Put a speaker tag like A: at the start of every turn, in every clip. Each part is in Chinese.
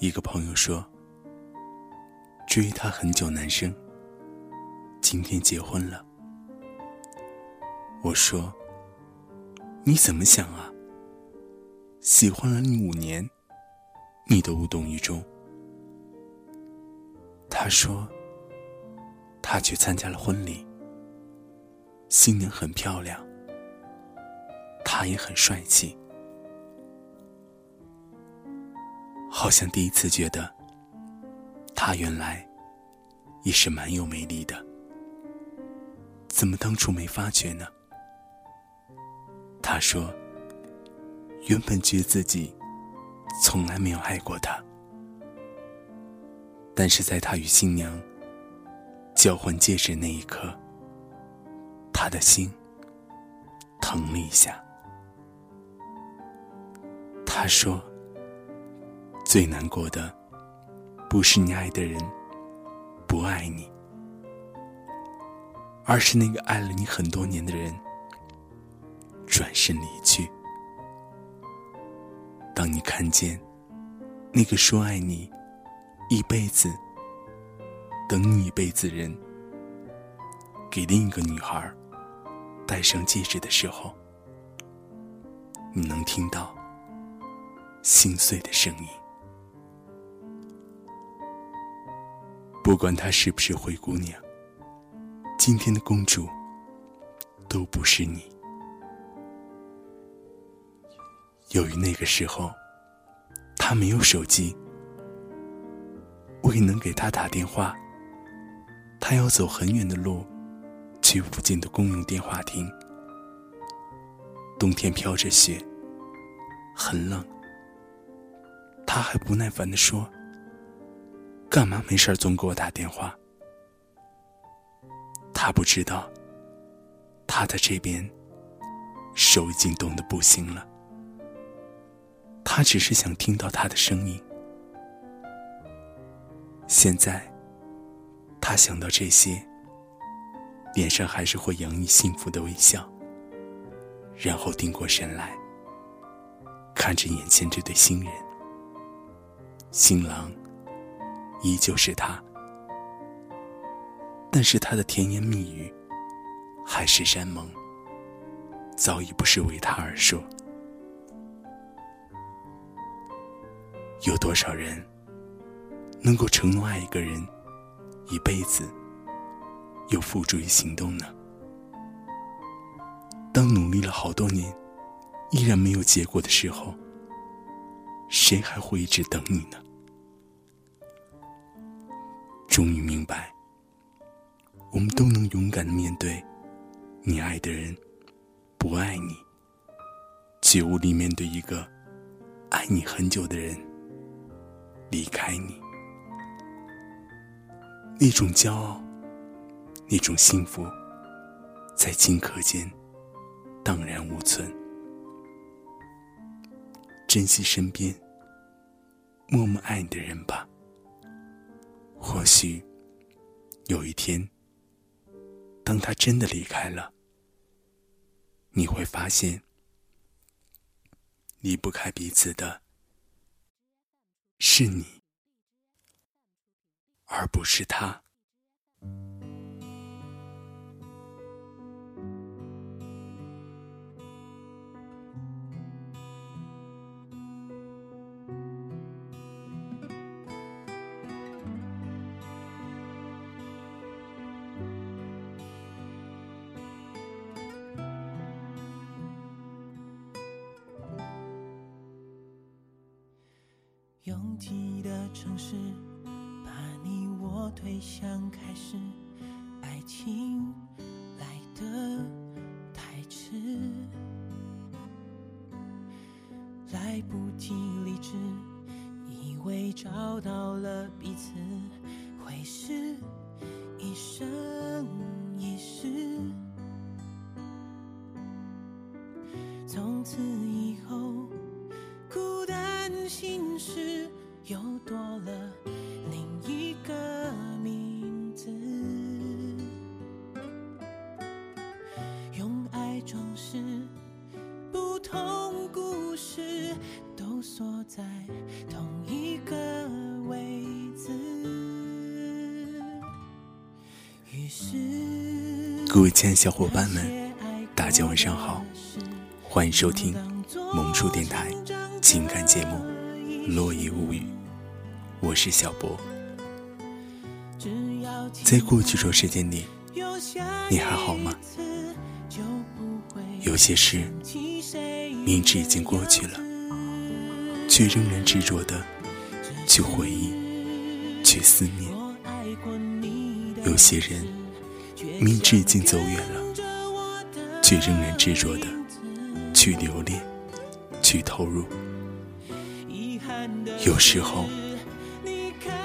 A: 一个朋友说：“追他很久男生，今天结婚了。”我说：“你怎么想啊？喜欢了你五年，你都无动于衷。”他说：“他去参加了婚礼，新娘很漂亮，他也很帅气。”好像第一次觉得，他原来也是蛮有魅力的。怎么当初没发觉呢？他说：“原本觉得自己从来没有爱过他，但是在他与新娘交换戒指那一刻，他的心疼了一下。”他说。最难过的，不是你爱的人不爱你，而是那个爱了你很多年的人转身离去。当你看见那个说爱你一辈子、等你一辈子人给另一个女孩戴上戒指的时候，你能听到心碎的声音。不管她是不是灰姑娘，今天的公主都不是你。由于那个时候，她没有手机，未能给她打电话，她要走很远的路，去附近的公用电话亭。冬天飘着雪，很冷，她还不耐烦的说。干嘛没事总给我打电话？他不知道，他在这边手已经冻得不行了。他只是想听到他的声音。现在，他想到这些，脸上还是会洋溢幸福的微笑，然后定过神来，看着眼前这对新人，新郎。依旧是他，但是他的甜言蜜语，海誓山盟，早已不是为他而说。有多少人能够承诺爱一个人一辈子，又付诸于行动呢？当努力了好多年，依然没有结果的时候，谁还会一直等你呢？终于明白，我们都能勇敢的面对你爱的人不爱你，却无力面对一个爱你很久的人离开你。那种骄傲，那种幸福，在顷刻间荡然无存。珍惜身边默默爱你的人吧。或许，有一天，当他真的离开了，你会发现，离不开彼此的是你，而不是他。
B: 拥挤的城市，把你我推向开始，爱情来的太迟，来不及理智，以为找到了彼此，会是一生一世，从此以后。孤单心事又多了另一个名字。用爱装饰不同故事，都锁在同一个位置。于是，各位亲爱小伙伴们，大家晚上好，欢迎收听萌叔电台。情看节目《落叶无语》。我是小博。在过去这时间里，你还好吗？有些事明知已经过去了，却仍然执着的去回忆、去思念；有些人明知已经走远了，却仍然执着的去留恋、去投入；有时候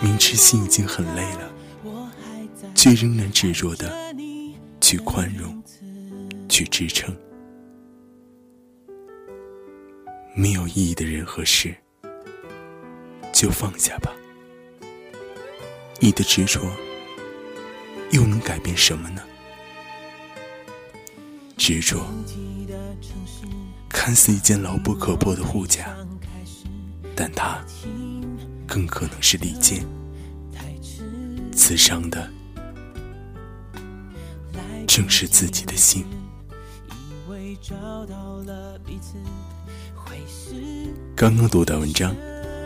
B: 明知心已经很累了。却仍然执着的去宽容，去支撑。没有意义的人和事，就放下吧。你的执着又能改变什么呢？执着看似一件牢不可破的护甲，但它更可能是利剑，刺伤的。正是自己的心。刚刚读的文章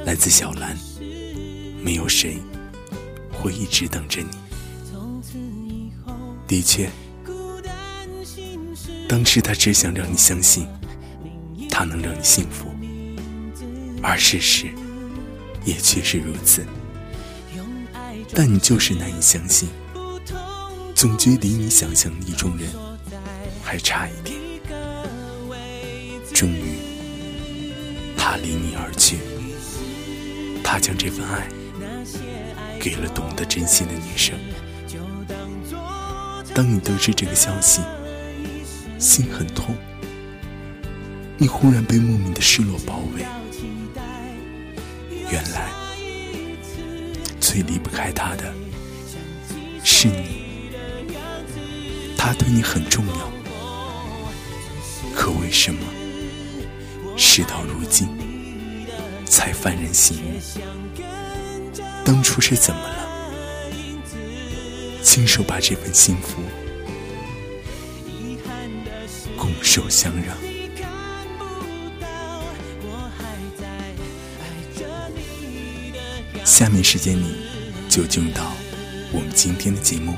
B: 来自小兰。没有谁会一直等着你。的确，当时他只想让你相信，他能让你幸福，而事实也确实如此。但你就是难以相信。总觉离你想象意中人还差一点。终于，他离你而去。他将这份爱给了懂得珍惜的女生。当你得知这个消息，心很痛。你忽然被莫名的失落包围。最离不开他的是你。他对你很重要，可为什么事到如今才幡然醒悟？当初是怎么了？亲手把这份幸福拱手相让。下面时间里就进入到我们今天的节目。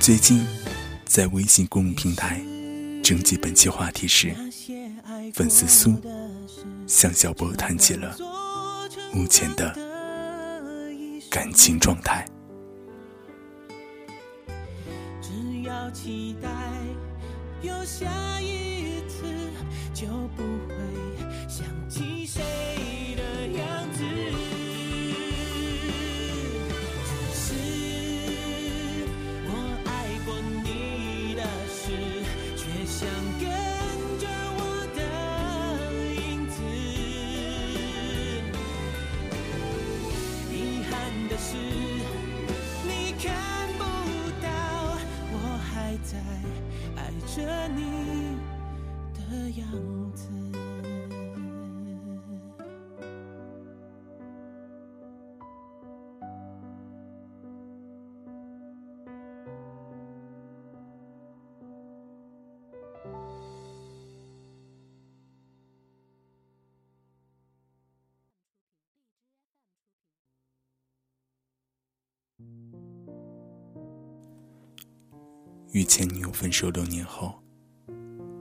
B: 最近。在微信公众平台征集本期话题时，粉丝苏向小波谈起了目前的感情状态。只要期待有下一次，就不会想起谁与前女友分手六年后，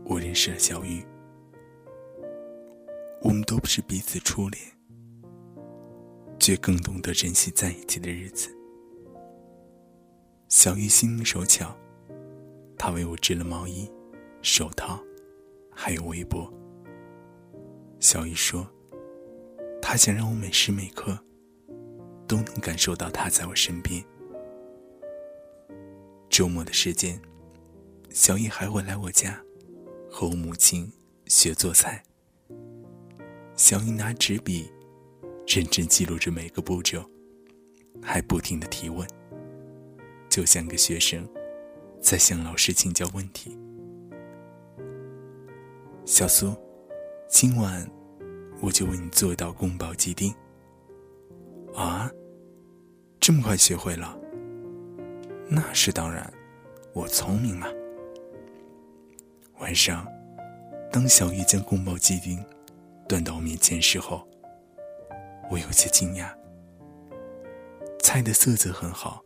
B: 我认识了小玉。我们都不是彼此初恋，却更懂得珍惜在一起的日子。小玉心灵手巧，她为我织了毛衣、手套，还有围脖。小玉说，她想让我每时每刻都能感受到她在我身边。周末的时间，小叶还会来我家，和我母亲学做菜。小叶拿纸笔，认真记录着每个步骤，还不停的提问，就像个学生在向老师请教问题。小苏，今晚我就为你做一道宫保鸡丁。啊，这么快学会了？
A: 那是当然，我聪明嘛。晚上，当小玉将宫保鸡丁端到我面前时候，我有些惊讶。菜的色泽很好，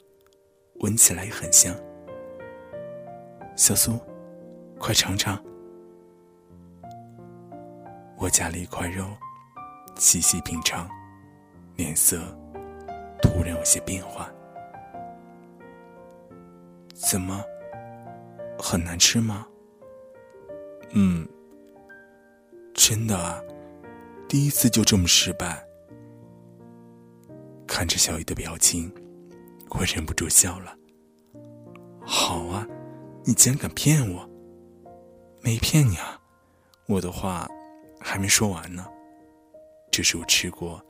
A: 闻起来很香。小苏，快尝尝。我夹了一块肉，细细品尝，脸色突然有些变化。怎么？很难吃吗？嗯，真的啊，第一次就这么失败。看着小雨的表情，我忍不住笑了。好啊，你竟然敢骗我！没骗你啊，我的话还没说完呢。这是我吃过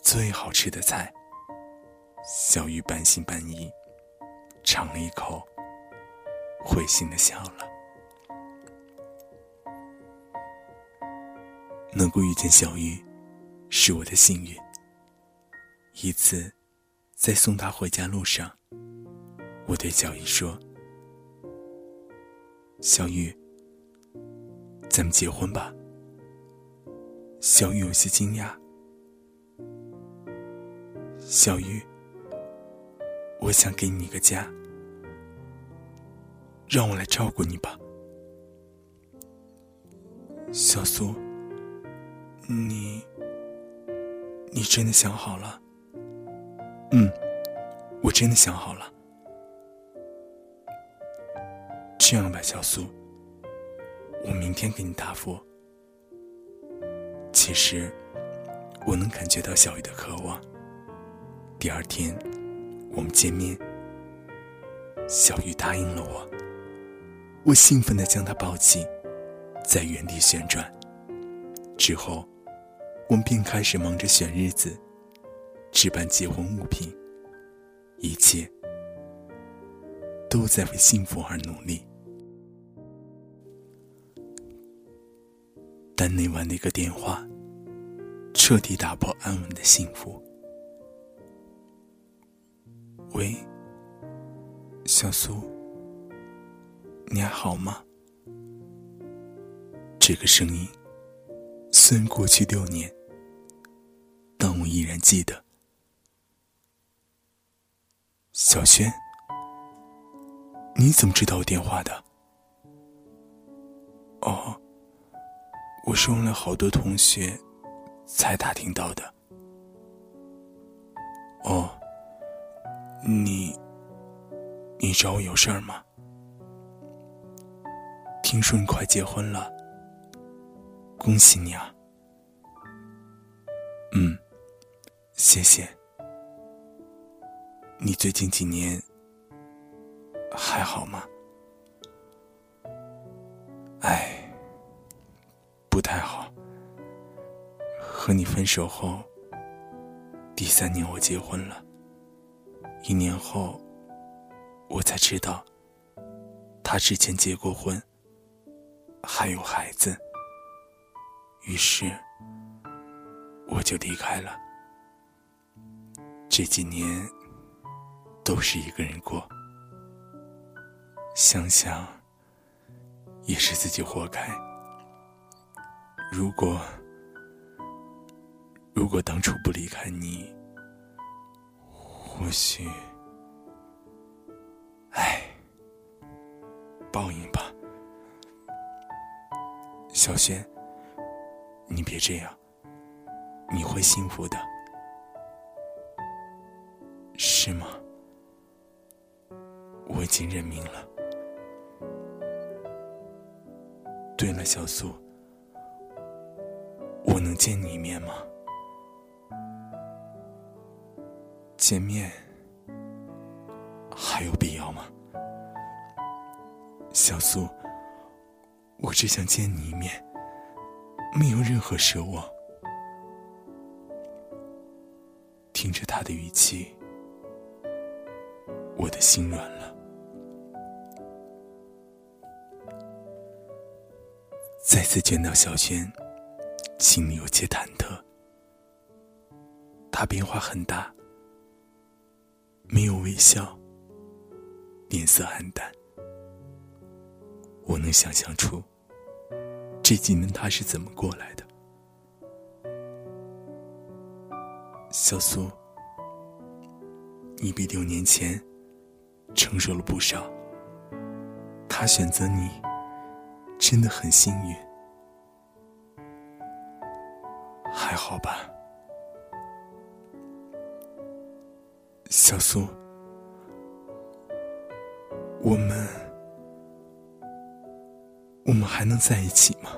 A: 最好吃的菜。小雨半信半疑，尝了一口，会心的笑了。能够遇见小玉，是我的幸运。一次，在送她回家路上，我对小玉说：“小玉，咱们结婚吧。”小玉有些惊讶：“小玉，我想给你一个家，让我来照顾你吧。”小苏。你，你真的想好了？嗯，我真的想好了。这样吧，小苏，我明天给你答复。其实，我能感觉到小雨的渴望。第二天，我们见面，小雨答应了我。我兴奋的将她抱起，在原地旋转。之后。我们便开始忙着选日子，置办结婚物品，一切都在为幸福而努力。但那晚那个电话，彻底打破安稳的幸福。喂，小苏，你还好吗？这个声音，虽然过去六年。但我依然记得，小轩，你怎么知道我电话的？哦，我是问了好多同学，才打听到的。哦，你，你找我有事儿吗？听说你快结婚了，恭喜你啊！嗯。谢谢。你最近几年还好吗？哎，不太好。和你分手后，第三年我结婚了。一年后，我才知道，他之前结过婚，还有孩子。于是，我就离开了。这几年都是一个人过，想想也是自己活该。如果如果当初不离开你，或许，唉，报应吧。小轩，你别这样，你会幸福的。是吗？我已经认命了。对了，小苏，我能见你一面吗？见面还有必要吗？小苏，我只想见你一面，没有任何奢望。听着他的语气。我的心软了。再次见到小轩，心里有些忐忑。他变化很大，没有微笑，脸色黯淡。我能想象出这几年他是怎么过来的。小苏，你比六年前成熟了不少。他选择你，真的很幸运。还好吧，小苏，我们，我们还能在一起吗？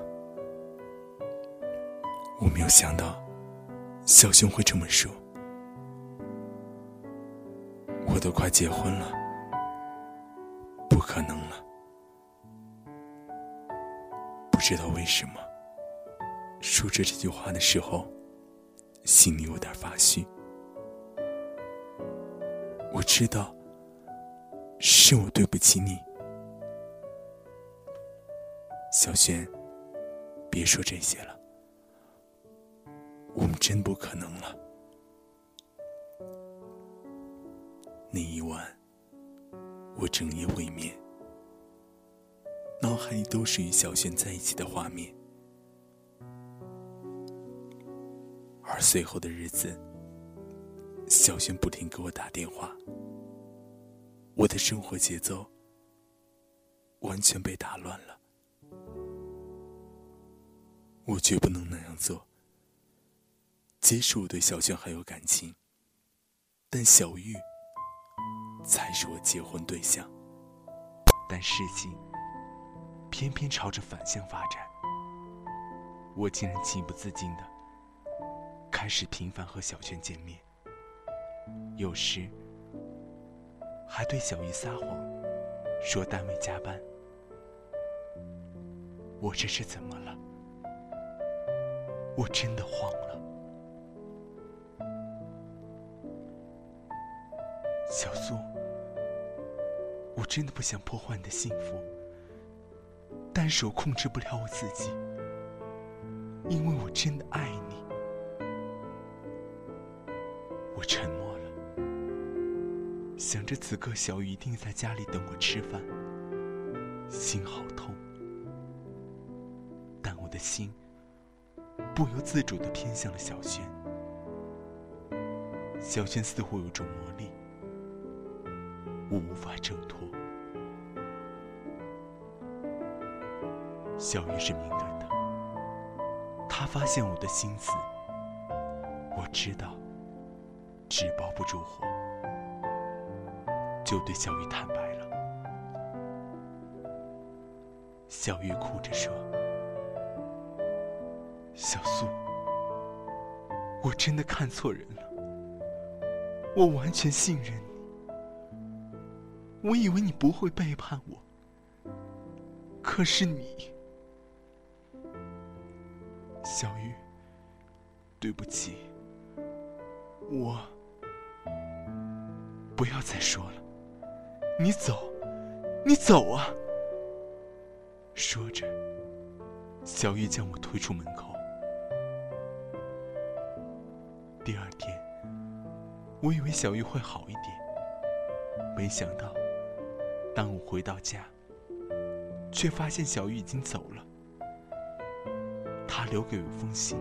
A: 我没有想到，小熊会这么说。我都快结婚了，不可能了。不知道为什么。说着这句话的时候，心里有点发虚。我知道，是我对不起你，小轩。别说这些了，我们真不可能了。那一晚，我整夜未眠，脑海里都是与小轩在一起的画面。而随后的日子，小轩不停给我打电话，我的生活节奏完全被打乱了。我绝不能那样做。即使我对小轩还有感情，但小玉才是我结婚对象。但事情偏偏朝着反向发展，我竟然情不自禁的。开始频繁和小轩见面，有时还对小姨撒谎，说单位加班。我这是怎么了？我真的慌了。小苏，我真的不想破坏你的幸福，但是我控制不了我自己，因为我真的爱你。想着此刻小雨一定在家里等我吃饭，心好痛。但我的心不由自主的偏向了小轩。小轩似乎有种魔力，我无法挣脱。小雨是敏感的，他发现我的心思，我知道。纸包不住火，就对小玉坦白了。小玉哭着说：“小苏，我真的看错人了，我完全信任你，我以为你不会背叛我，可是你，小玉，对不起，我。”不要再说了，你走，你走啊！说着，小玉将我推出门口。第二天，我以为小玉会好一点，没想到，当我回到家，却发现小玉已经走了。她留给我一封信，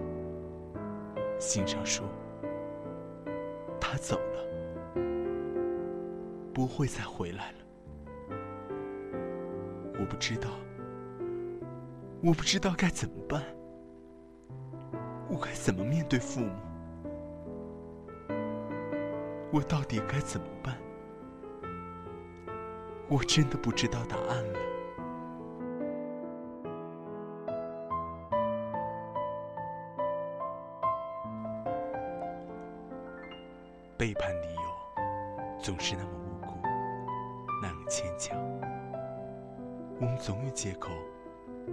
A: 信上说，不会再回来了。我不知道，我不知道该怎么办。我该怎么面对父母？我到底该怎么办？我真的不知道答案了。背叛理由总是那么。牵强，我们总有借口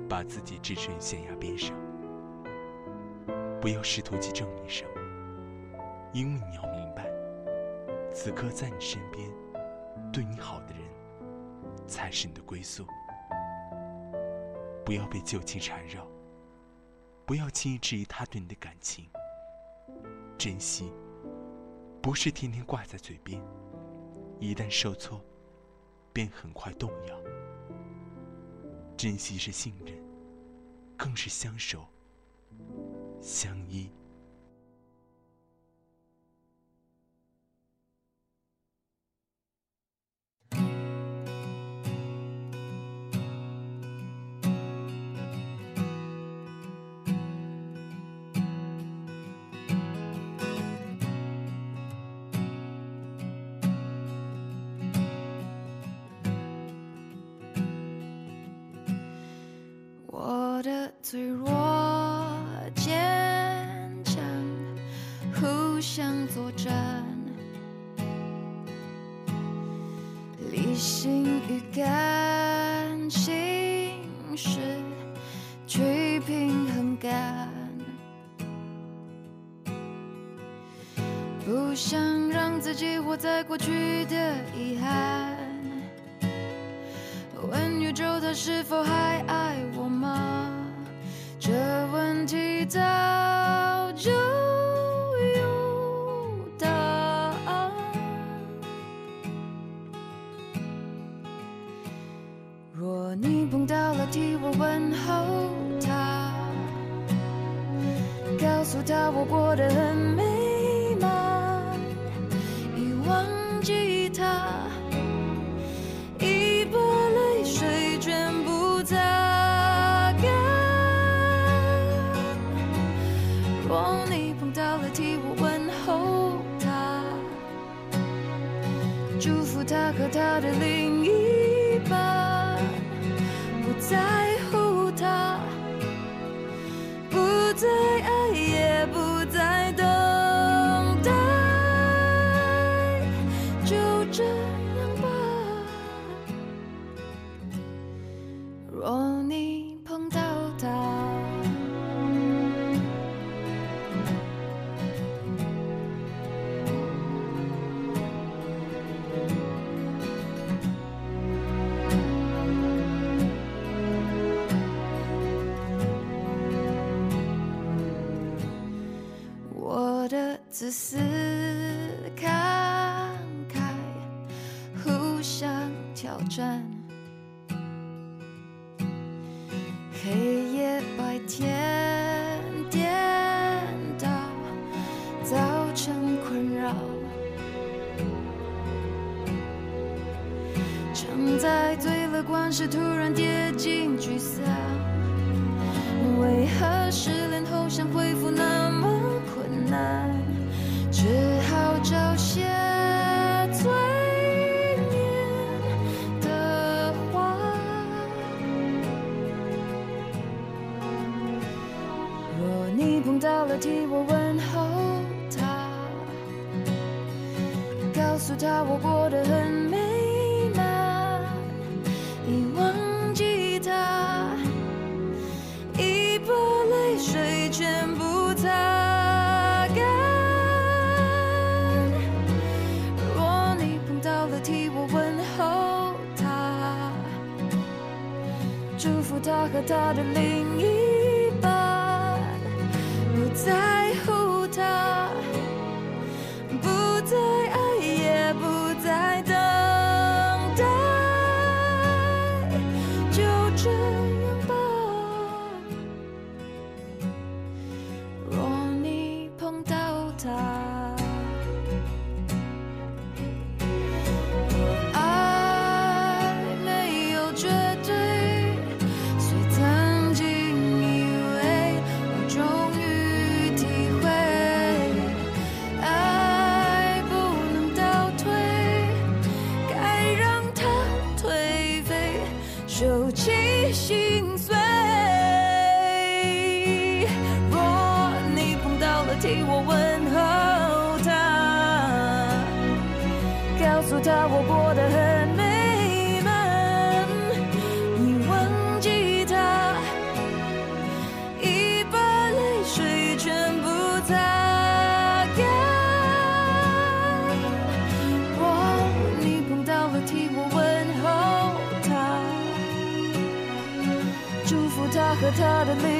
A: 把自己置身悬崖边上。不要试图去证明什么，因为你要明白，此刻在你身边对你好的人才是你的归宿。不要被旧情缠绕，不要轻易质疑他对你的感情。珍惜不是天天挂在嘴边，一旦受挫。便很快动摇。珍惜是信任，更是相守相依。
C: 不想让自己活在过去的遗憾。问宇宙它是否还爱我吗？这问题早就有答案。若你碰到了替我问候他，告诉他我过得很美和他的另一半，不在乎他，不再爱，是突然点和他的另一他我过得很美满，你忘记他，已把泪水全部擦干。若你碰到了，替我问候他，祝福他和他的另